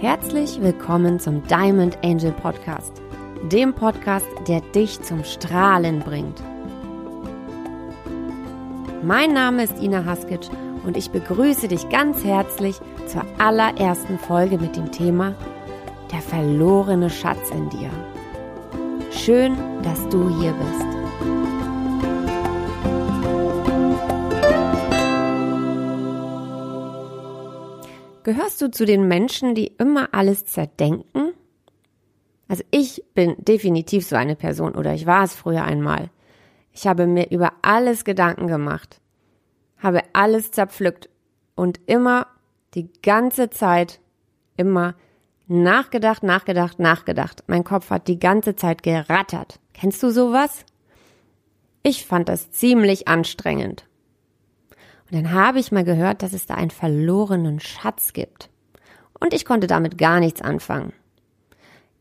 Herzlich willkommen zum Diamond Angel Podcast, dem Podcast, der dich zum Strahlen bringt. Mein Name ist Ina Haskic und ich begrüße dich ganz herzlich zur allerersten Folge mit dem Thema Der verlorene Schatz in dir. Schön, dass du hier bist. Gehörst du zu den Menschen, die immer alles zerdenken? Also ich bin definitiv so eine Person oder ich war es früher einmal. Ich habe mir über alles Gedanken gemacht, habe alles zerpflückt und immer die ganze Zeit immer nachgedacht, nachgedacht, nachgedacht. Mein Kopf hat die ganze Zeit gerattert. Kennst du sowas? Ich fand das ziemlich anstrengend. Und dann habe ich mal gehört, dass es da einen verlorenen Schatz gibt. Und ich konnte damit gar nichts anfangen.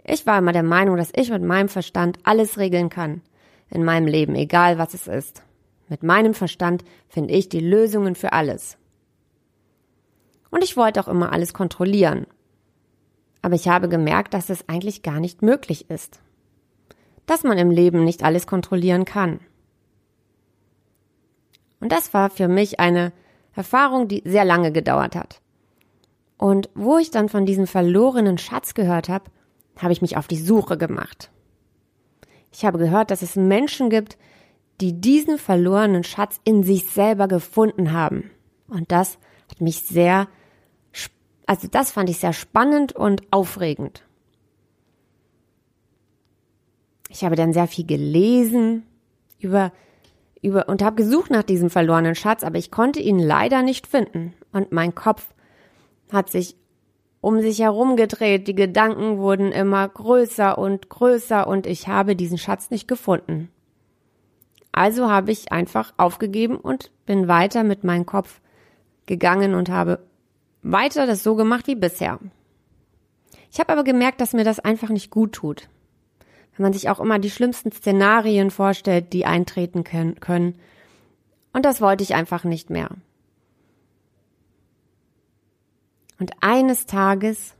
Ich war immer der Meinung, dass ich mit meinem Verstand alles regeln kann. In meinem Leben, egal was es ist. Mit meinem Verstand finde ich die Lösungen für alles. Und ich wollte auch immer alles kontrollieren. Aber ich habe gemerkt, dass es eigentlich gar nicht möglich ist. Dass man im Leben nicht alles kontrollieren kann. Und das war für mich eine Erfahrung, die sehr lange gedauert hat. Und wo ich dann von diesem verlorenen Schatz gehört habe, habe ich mich auf die Suche gemacht. Ich habe gehört, dass es Menschen gibt, die diesen verlorenen Schatz in sich selber gefunden haben. Und das hat mich sehr, also das fand ich sehr spannend und aufregend. Ich habe dann sehr viel gelesen über über und habe gesucht nach diesem verlorenen Schatz, aber ich konnte ihn leider nicht finden. Und mein Kopf hat sich um sich herum gedreht, die Gedanken wurden immer größer und größer und ich habe diesen Schatz nicht gefunden. Also habe ich einfach aufgegeben und bin weiter mit meinem Kopf gegangen und habe weiter das so gemacht wie bisher. Ich habe aber gemerkt, dass mir das einfach nicht gut tut wenn man sich auch immer die schlimmsten Szenarien vorstellt, die eintreten können. Und das wollte ich einfach nicht mehr. Und eines Tages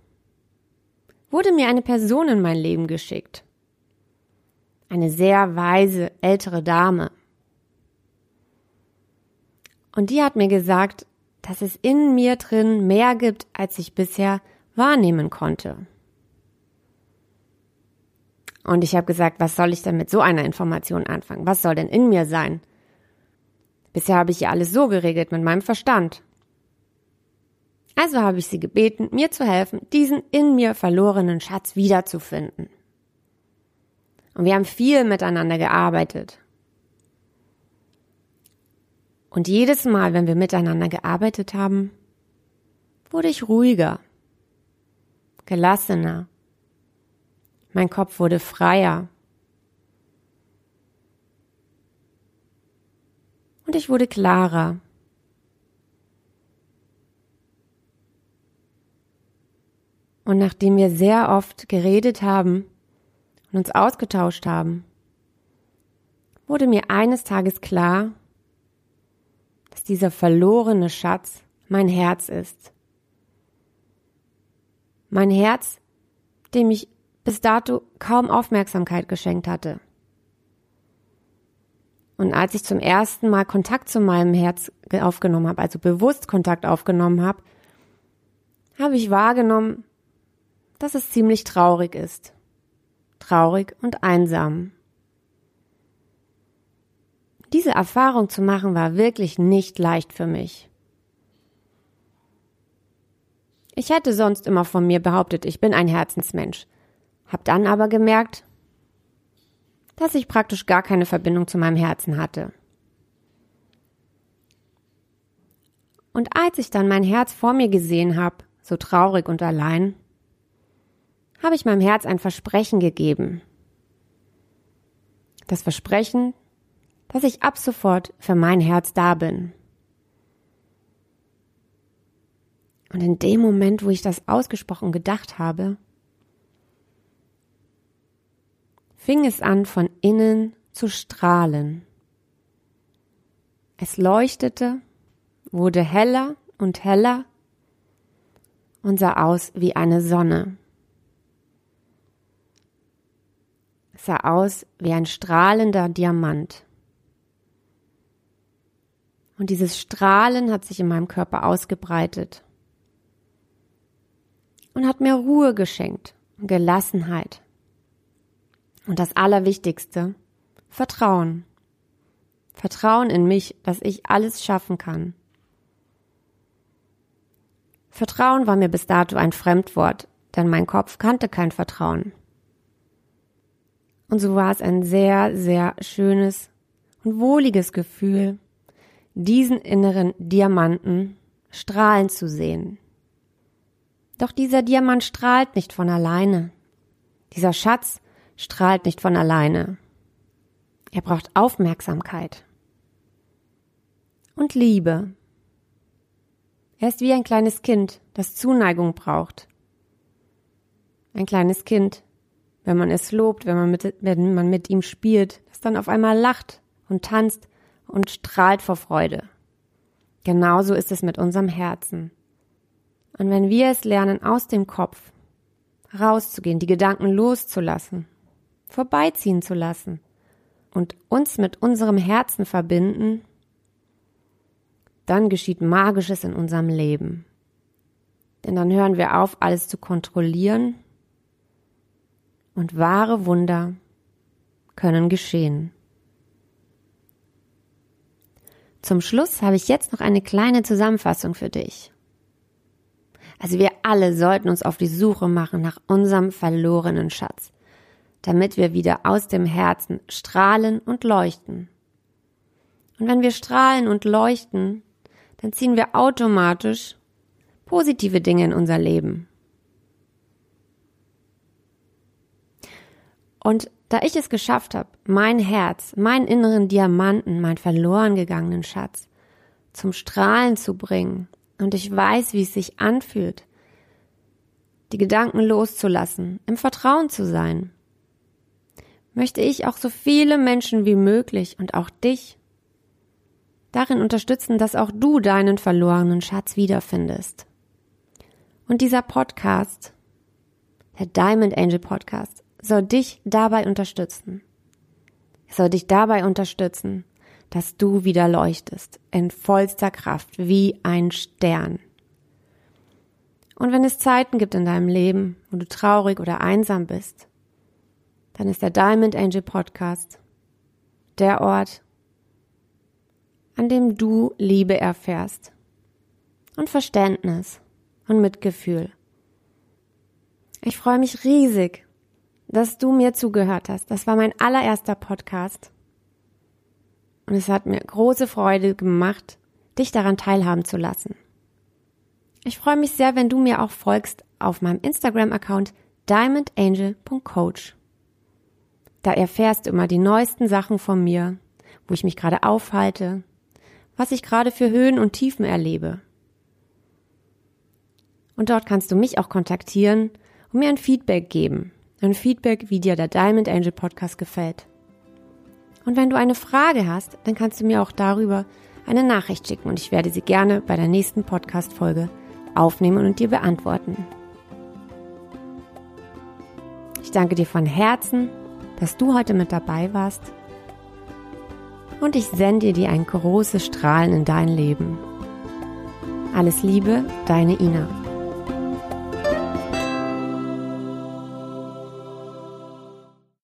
wurde mir eine Person in mein Leben geschickt. Eine sehr weise ältere Dame. Und die hat mir gesagt, dass es in mir drin mehr gibt, als ich bisher wahrnehmen konnte. Und ich habe gesagt, was soll ich denn mit so einer Information anfangen? Was soll denn in mir sein? Bisher habe ich ja alles so geregelt mit meinem Verstand. Also habe ich sie gebeten, mir zu helfen, diesen in mir verlorenen Schatz wiederzufinden. Und wir haben viel miteinander gearbeitet. Und jedes Mal, wenn wir miteinander gearbeitet haben, wurde ich ruhiger, gelassener mein Kopf wurde freier. Und ich wurde klarer. Und nachdem wir sehr oft geredet haben und uns ausgetauscht haben, wurde mir eines Tages klar, dass dieser verlorene Schatz mein Herz ist. Mein Herz, dem ich bis dato kaum Aufmerksamkeit geschenkt hatte. Und als ich zum ersten Mal Kontakt zu meinem Herz aufgenommen habe, also bewusst Kontakt aufgenommen habe, habe ich wahrgenommen, dass es ziemlich traurig ist. Traurig und einsam. Diese Erfahrung zu machen war wirklich nicht leicht für mich. Ich hätte sonst immer von mir behauptet, ich bin ein Herzensmensch. Hab dann aber gemerkt, dass ich praktisch gar keine Verbindung zu meinem Herzen hatte. Und als ich dann mein Herz vor mir gesehen habe, so traurig und allein, habe ich meinem Herz ein Versprechen gegeben. Das Versprechen, dass ich ab sofort für mein Herz da bin. Und in dem Moment, wo ich das ausgesprochen gedacht habe, fing es an, von innen zu strahlen. Es leuchtete, wurde heller und heller, und sah aus wie eine Sonne. Es sah aus wie ein strahlender Diamant. Und dieses Strahlen hat sich in meinem Körper ausgebreitet und hat mir Ruhe geschenkt, Gelassenheit. Und das Allerwichtigste, Vertrauen. Vertrauen in mich, dass ich alles schaffen kann. Vertrauen war mir bis dato ein Fremdwort, denn mein Kopf kannte kein Vertrauen. Und so war es ein sehr, sehr schönes und wohliges Gefühl, diesen inneren Diamanten strahlen zu sehen. Doch dieser Diamant strahlt nicht von alleine. Dieser Schatz strahlt nicht von alleine. Er braucht Aufmerksamkeit und Liebe. Er ist wie ein kleines Kind, das Zuneigung braucht. Ein kleines Kind, wenn man es lobt, wenn man mit, wenn man mit ihm spielt, das dann auf einmal lacht und tanzt und strahlt vor Freude. Genauso ist es mit unserem Herzen. Und wenn wir es lernen, aus dem Kopf rauszugehen, die Gedanken loszulassen, vorbeiziehen zu lassen und uns mit unserem Herzen verbinden, dann geschieht Magisches in unserem Leben. Denn dann hören wir auf, alles zu kontrollieren und wahre Wunder können geschehen. Zum Schluss habe ich jetzt noch eine kleine Zusammenfassung für dich. Also wir alle sollten uns auf die Suche machen nach unserem verlorenen Schatz, damit wir wieder aus dem Herzen strahlen und leuchten. Und wenn wir strahlen und leuchten, dann ziehen wir automatisch positive Dinge in unser Leben. Und da ich es geschafft habe, mein Herz, meinen inneren Diamanten, meinen verloren gegangenen Schatz zum Strahlen zu bringen, und ich weiß, wie es sich anfühlt, die Gedanken loszulassen, im Vertrauen zu sein, möchte ich auch so viele Menschen wie möglich und auch dich darin unterstützen, dass auch du deinen verlorenen Schatz wiederfindest. Und dieser Podcast, der Diamond Angel Podcast, soll dich dabei unterstützen. Es soll dich dabei unterstützen, dass du wieder leuchtest in vollster Kraft wie ein Stern. Und wenn es Zeiten gibt in deinem Leben, wo du traurig oder einsam bist, dann ist der Diamond Angel Podcast der Ort, an dem du Liebe erfährst und Verständnis und Mitgefühl. Ich freue mich riesig, dass du mir zugehört hast. Das war mein allererster Podcast. Und es hat mir große Freude gemacht, dich daran teilhaben zu lassen. Ich freue mich sehr, wenn du mir auch folgst auf meinem Instagram-Account diamondangel.coach. Da erfährst du immer die neuesten Sachen von mir, wo ich mich gerade aufhalte, was ich gerade für Höhen und Tiefen erlebe. Und dort kannst du mich auch kontaktieren und mir ein Feedback geben. Ein Feedback, wie dir der Diamond Angel Podcast gefällt. Und wenn du eine Frage hast, dann kannst du mir auch darüber eine Nachricht schicken und ich werde sie gerne bei der nächsten Podcast-Folge aufnehmen und dir beantworten. Ich danke dir von Herzen, dass du heute mit dabei warst und ich sende dir ein großes Strahlen in dein Leben. Alles Liebe, deine Ina.